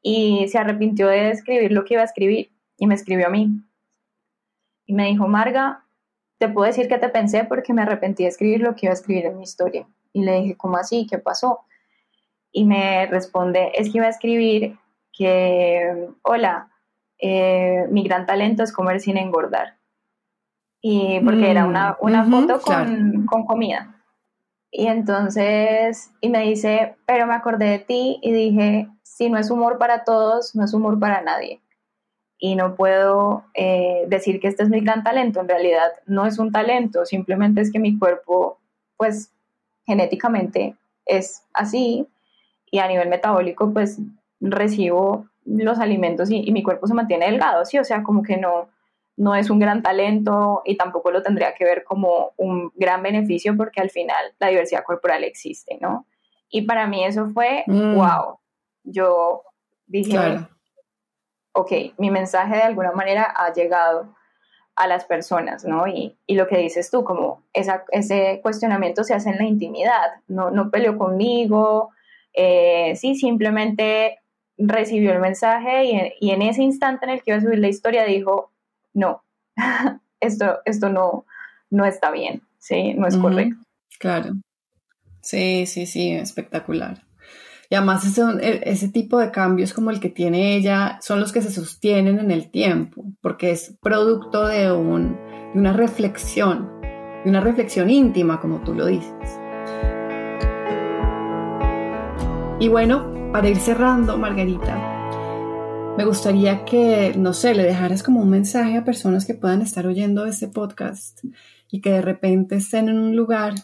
y se arrepintió de escribir lo que iba a escribir y me escribió a mí. Y me dijo, Marga, te puedo decir que te pensé porque me arrepentí de escribir lo que iba a escribir en mi historia. Y le dije, ¿cómo así? ¿Qué pasó? Y me responde, es que iba a escribir que, hola, eh, mi gran talento es comer sin engordar y porque era una, mm, una foto con, con, comida. Y entonces, y me dice, pero me acordé de ti y dije, si no es humor para todos, no es humor para nadie. Y no puedo eh, decir que este es mi gran talento, en realidad no es un talento, simplemente es que mi cuerpo, pues genéticamente es así y a nivel metabólico, pues recibo los alimentos y, y mi cuerpo se mantiene delgado, ¿sí? O sea, como que no, no es un gran talento y tampoco lo tendría que ver como un gran beneficio porque al final la diversidad corporal existe, ¿no? Y para mí eso fue, wow, mm. yo dije, ok, mi mensaje de alguna manera ha llegado a las personas, ¿no? Y, lo que dices tú, como ese cuestionamiento se hace en la intimidad, no, no peleó conmigo, eh, sí, simplemente recibió el mensaje y, y en ese instante en el que iba a subir la historia dijo, no, (laughs) esto, esto no, no está bien, ¿sí? No es correcto. Claro. Sí, sí, sí, espectacular. Y además ese, ese, tipo de cambios como el que tiene ella son los que se sostienen en el tiempo, porque es producto de, un, de una reflexión, de una reflexión íntima, como tú lo dices. Y bueno, para ir cerrando, Margarita, me gustaría que, no sé, le dejaras como un mensaje a personas que puedan estar oyendo este podcast y que de repente estén en un lugar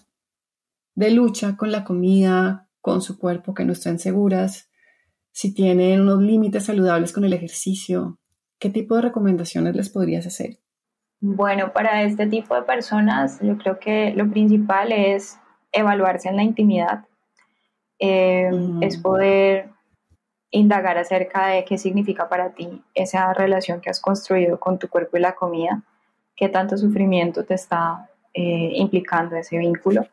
de lucha con la comida, con su cuerpo, que no estén seguras, si tienen unos límites saludables con el ejercicio, ¿qué tipo de recomendaciones les podrías hacer? Bueno, para este tipo de personas yo creo que lo principal es evaluarse en la intimidad, eh, es poder indagar acerca de qué significa para ti esa relación que has construido con tu cuerpo y la comida, qué tanto sufrimiento te está eh, implicando ese vínculo.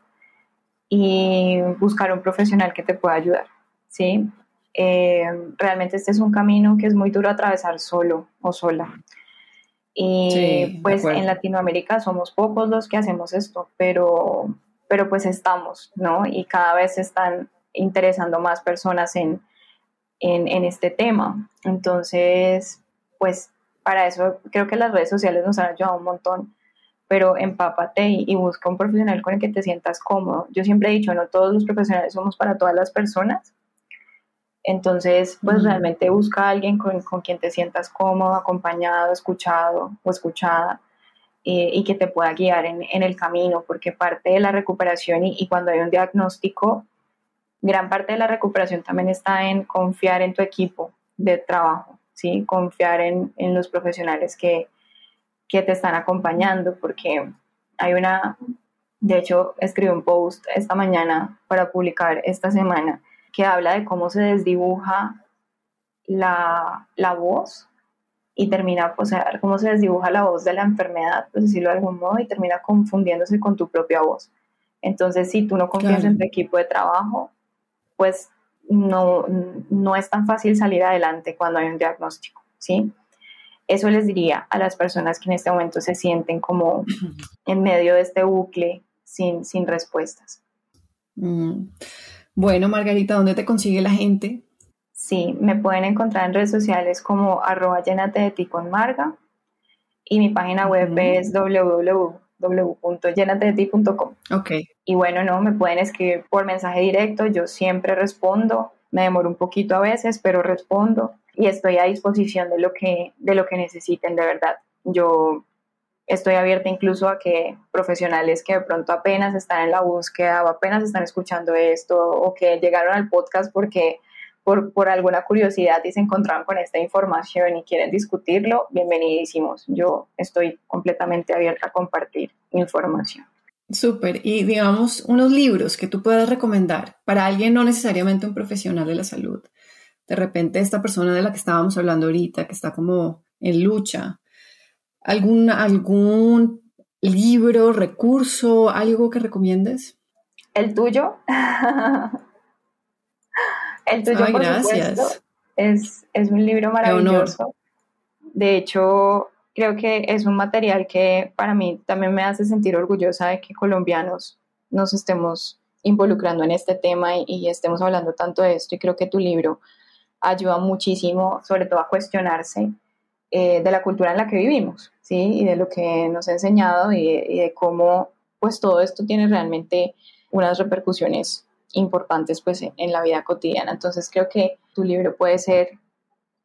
Y buscar un profesional que te pueda ayudar, ¿sí? Eh, realmente este es un camino que es muy duro atravesar solo o sola. Y pues en Latinoamérica somos pocos los que hacemos esto, pero, pero pues estamos, ¿no? Y cada vez se están interesando más personas en, en, en este tema. Entonces, pues para eso creo que las redes sociales nos han ayudado un montón, pero empápate y, y, busca un profesional con el que te sientas cómodo. Yo siempre he dicho, no todos los profesionales somos para todas las personas. Entonces, pues realmente busca a alguien con, con, quien te sientas cómodo, acompañado, escuchado o escuchada eh, y que te pueda guiar en, en, el camino, porque parte de la recuperación y, y cuando hay un diagnóstico, gran parte de la recuperación también está en confiar en tu equipo de trabajo ¿sí? Confiar en, en los profesionales que, que, te están acompañando, porque hay una, de hecho, escribí un post esta mañana para publicar esta semana que habla de cómo se desdibuja la, la voz y termina, o sea, cómo se desdibuja la voz de la enfermedad, por decirlo de algún modo, y termina confundiéndose con tu propia voz. Entonces, si tú no confías en tu equipo de trabajo, pues no, no es tan fácil salir adelante cuando hay un diagnóstico, ¿sí? Eso les diría a las personas que en este momento se sienten como en medio de este bucle sin, sin respuestas. Mm. Bueno, Margarita, ¿dónde te consigue la gente? Sí, me pueden encontrar en redes sociales como arroba llenate de ti con Marga y mi página web es www www.llenatedeti.com. Ok. Y bueno, no, me pueden escribir por mensaje directo, yo siempre respondo, me demoro un poquito a veces, pero respondo y estoy a disposición de lo que, de lo que necesiten de verdad. Yo estoy abierta incluso a que profesionales que de pronto apenas están en la búsqueda o apenas están escuchando esto o que llegaron al podcast porque por, por, alguna curiosidad y se encontraron con esta información y quieren discutirlo, bienvenidísimos. Yo estoy completamente abierta a compartir información. Súper. Y digamos, unos libros que tú puedas recomendar para alguien no necesariamente un profesional de la salud. De repente esta persona de la que estábamos hablando ahorita, que está como en lucha, algún, algún libro, recurso, algo que recomiendes. El tuyo. (laughs) El tuyo, por supuesto, es, es un libro maravilloso. De hecho, creo que es un material que para mí también me hace sentir orgullosa de que colombianos nos estemos involucrando en este tema y, y, estemos hablando tanto de esto. Y creo que tu libro ayuda muchísimo, sobre todo a cuestionarse eh, de la cultura en la que vivimos, ¿sí? Y de lo que nos ha enseñado y, y de cómo, pues, todo esto tiene realmente unas repercusiones importantes pues en la vida cotidiana. Entonces creo que tu libro puede ser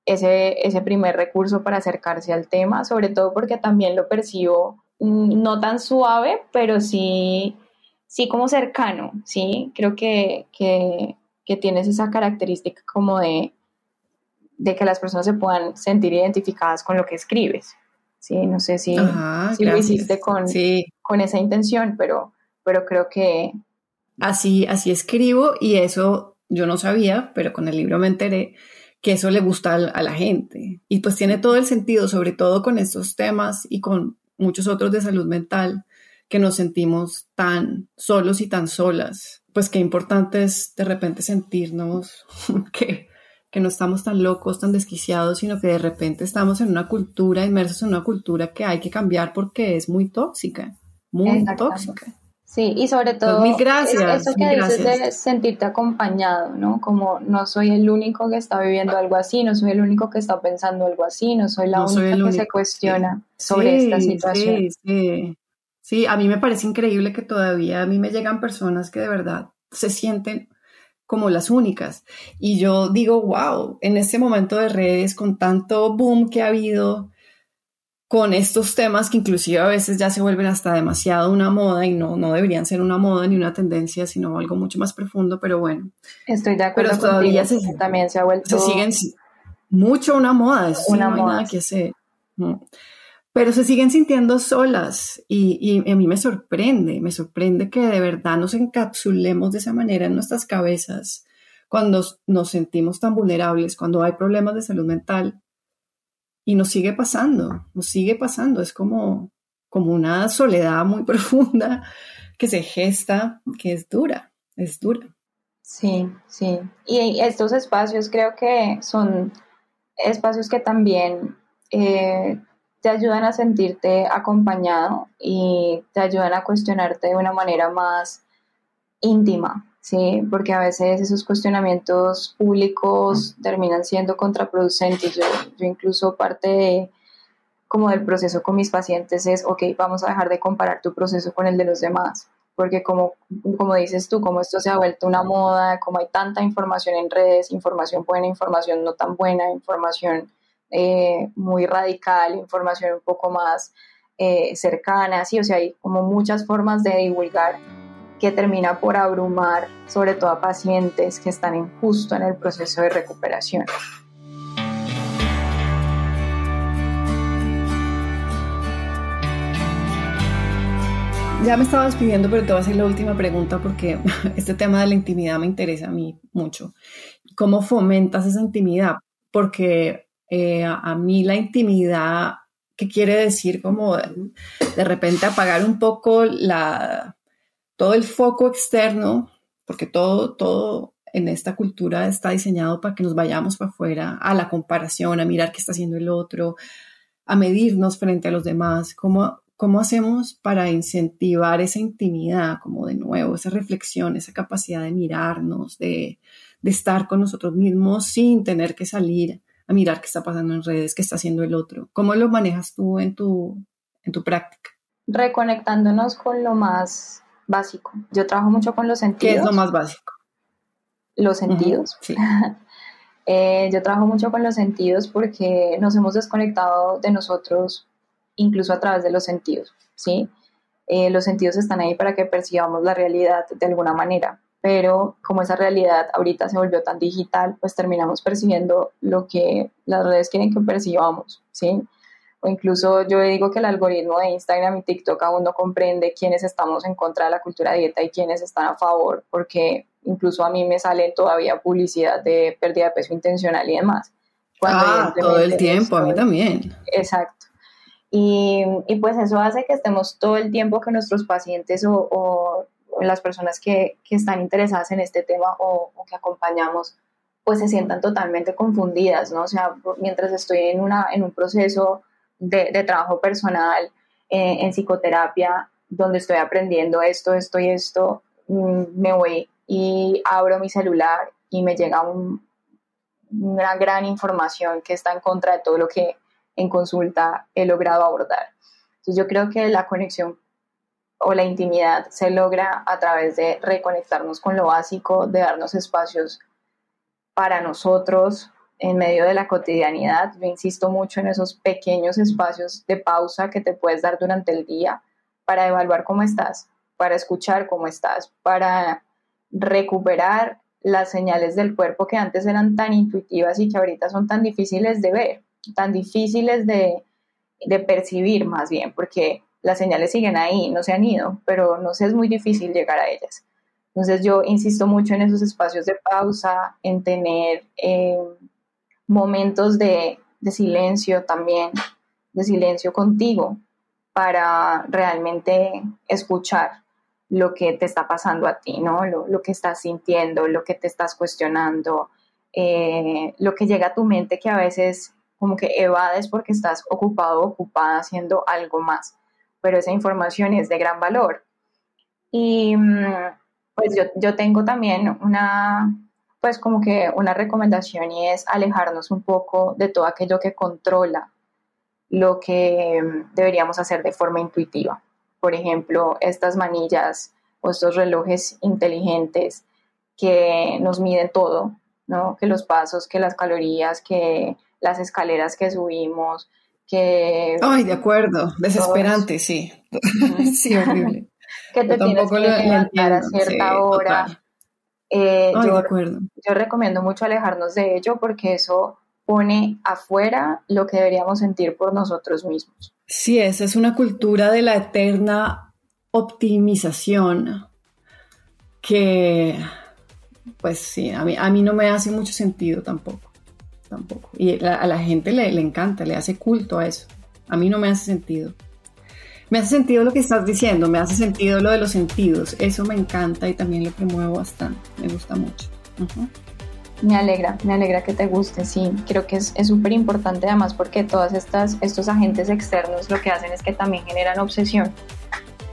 ese, ese primer recurso para acercarse al tema, sobre todo porque también lo percibo mm, no tan suave, pero sí, sí como cercano, ¿sí? Creo que, que, que tienes esa característica como de, de que las personas se puedan sentir identificadas con lo que escribes. Sí, no sé si, si lo hiciste con, con esa intención, pero, pero creo que, Así, así escribo y eso yo no sabía, pero con el libro me enteré que eso le gusta a la gente. Y pues tiene todo el sentido, sobre todo con estos temas y con muchos otros de salud mental, que nos sentimos tan solos y tan solas. Pues qué importante es de repente sentirnos (laughs) que, que no estamos tan locos, tan desquiciados, sino que de repente estamos en una cultura, inmersos en una cultura que hay que cambiar porque es muy tóxica, muy tóxica. Sí, y sobre todo gracias, eso que dices de sentirte acompañado, ¿no? Como no soy el único que está viviendo algo así, no soy el único que está pensando algo así, no soy la única que se cuestiona sobre esta situación. Sí, sí. sí, a mí me parece increíble que todavía a mí me llegan personas que de verdad se sienten como las únicas. Y yo digo, wow, en este momento de redes, con tanto boom que ha habido, con estos temas que inclusive a veces ya se vuelven hasta demasiado una moda y no, no deberían ser una moda ni una tendencia, sino algo mucho más profundo, pero bueno. Estoy de acuerdo. Pero todavía se, también se ha vuelto... Se siguen mucho una moda, eso una no hay nada que hacer. Pero se siguen sintiendo solas y, y a mí me sorprende, me sorprende que de verdad nos encapsulemos de esa manera en nuestras cabezas cuando nos sentimos tan vulnerables, cuando hay problemas de salud mental y nos sigue pasando, nos sigue pasando. Es como, como una soledad muy (laughs) profunda que se gesta, que es dura. es dura. Sí, sí. Y estos espacios creo que son espacios que también eh, te ayudan a sentirte acompañado y te ayudan a cuestionarte de una manera más íntima, ¿sí? Porque a veces esos cuestionamientos públicos terminan siendo contraproducentes. Yo, yo incluso parte de, como del proceso con mis pacientes es, ok, vamos a dejar de comparar tu proceso con el de los demás, porque como, como dices tú, como esto se ha vuelto una moda, como hay tanta información en redes, información buena, información no tan buena, información eh, muy radical, información un poco más eh, cercana, sí, o sea, hay como muchas formas de divulgar que termina por abrumar sobre todo a pacientes que están en, justo en el proceso de recuperación. Ya me estaba despidiendo, pero te voy a hacer la última pregunta porque (laughs) este tema de la intimidad me interesa a mí mucho. ¿Cómo fomentas esa intimidad? Porque eh, a mí la intimidad, ¿qué quiere decir? Como de, repente apagar un poco la, todo el foco externo, porque todo, todo en esta cultura está diseñado para que nos vayamos para afuera, a la comparación, a mirar qué está haciendo el otro, a medirnos frente a los demás. ¿Cómo, ¿Cómo hacemos para incentivar esa intimidad, como de nuevo, esa reflexión, esa capacidad de mirarnos, de, estar con nosotros mismos sin tener que salir a mirar qué está pasando en redes, qué está haciendo el otro? ¿Cómo lo manejas tú en tu, en tu práctica? Reconectándonos con lo más básico. Yo trabajo mucho con los sentidos. ¿Qué es lo más básico? Los sentidos. sí. (laughs) Eh, yo trabajo mucho con los sentidos porque nos hemos desconectado de nosotros incluso a través de los sentidos, ¿sí? Eh, los sentidos están ahí para que percibamos la realidad de alguna manera, pero como esa realidad ahorita se volvió tan digital, pues terminamos percibiendo lo que las redes quieren que percibamos, ¿sí? O incluso yo digo que el algoritmo de Instagram y TikTok aún no comprende quiénes estamos en contra de la cultura dieta y quiénes están a favor, porque incluso a mí me sale todavía publicidad de pérdida de peso intencional y demás. ah, todo el tiempo, a mí también. Exacto. Y, pues eso hace que estemos todo el tiempo que nuestros pacientes o, las personas que, están interesadas en este tema o, que acompañamos, pues se sientan totalmente confundidas, ¿no? O sea, mientras estoy en, una, en un proceso de, trabajo personal, eh, en psicoterapia, donde estoy aprendiendo esto, esto y esto, mm, me voy y abro mi celular y me llega una gran información que está en contra de todo lo que en consulta he logrado abordar. Entonces yo creo que la conexión o la intimidad se logra a través de reconectarnos con lo básico, de darnos espacios para nosotros en medio de la cotidianidad. Yo insisto mucho en esos pequeños espacios de pausa que te puedes dar durante el día para evaluar cómo estás, para escuchar cómo estás, para recuperar las señales del cuerpo que antes eran tan intuitivas y que ahorita son tan difíciles de ver tan difíciles de, percibir más bien, porque las señales siguen ahí, no se han ido, pero no sé, es muy difícil llegar a ellas. Entonces yo insisto mucho en esos espacios de pausa, en tener eh, momentos de, silencio también, de silencio contigo, para realmente escuchar lo que te está pasando a ti, ¿no? Lo, que estás sintiendo, lo que te estás cuestionando, eh, lo que llega a tu mente que a veces como que evades porque estás ocupado ocupada haciendo algo más, pero esa información es de gran valor. Y mm, pues yo, yo tengo también una, pues como que una recomendación y es alejarnos un poco de todo aquello que controla lo que mm, deberíamos hacer de forma intuitiva. Por ejemplo, estas manillas o estos relojes inteligentes que nos miden todo, ¿no? Que los pasos, que las calorías, que las escaleras que subimos, que... Ay, de acuerdo, desesperante, sí. (laughs) sí, horrible. que te tienes que levantar a cierta hora. Eh, Ay, yo, de acuerdo. yo recomiendo mucho alejarnos de ello porque eso pone afuera lo que deberíamos sentir por nosotros mismos. Sí, esa es una cultura de la eterna optimización que, pues sí, a mí, a mí no me hace mucho sentido tampoco tampoco. Y a la gente le, le encanta, le hace culto a eso. A mí no me hace sentido. Me hace sentido lo que estás diciendo, me hace sentido lo de los sentidos. Eso me encanta y también lo promuevo bastante. Me gusta mucho. Me alegra, me alegra que te guste, sí. Creo que es súper importante además porque todos estos agentes externos lo que hacen es que también generan obsesión.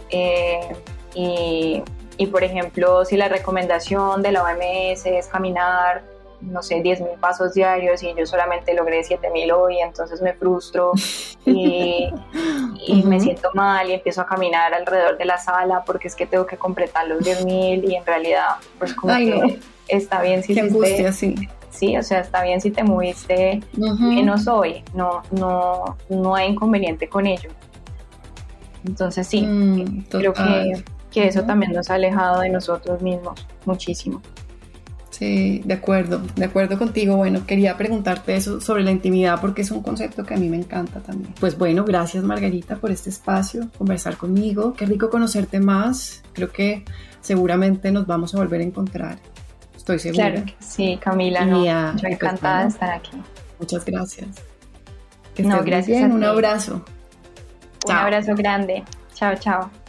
Eh, y, y, por ejemplo, si la recomendación de la OMS es caminar no sé, 10.000 pasos diarios y yo solamente logré 7.000 hoy, entonces me frustro y, (laughs) me siento mal y empiezo a caminar alrededor de la sala porque es que tengo que completar los 10.000 y en realidad pues como que está bien si te, sí. sí, o sea, está bien si te moviste menos hoy, no, no, no hay inconveniente con ello. Entonces sí, mm, creo que, que eso también nos ha alejado de nosotros mismos muchísimo. Sí, de acuerdo, de acuerdo contigo. Bueno, quería preguntarte eso sobre la intimidad porque es un concepto que a mí me encanta también. Pues bueno, gracias Margarita por este espacio, conversar conmigo. Qué rico conocerte más. Creo que seguramente nos vamos a volver a encontrar. Estoy segura. Claro sí, Camila. No, yo pues encantada de estar aquí. Muchas gracias. no, gracias. Un abrazo. Un abrazo grande. Chao, chao.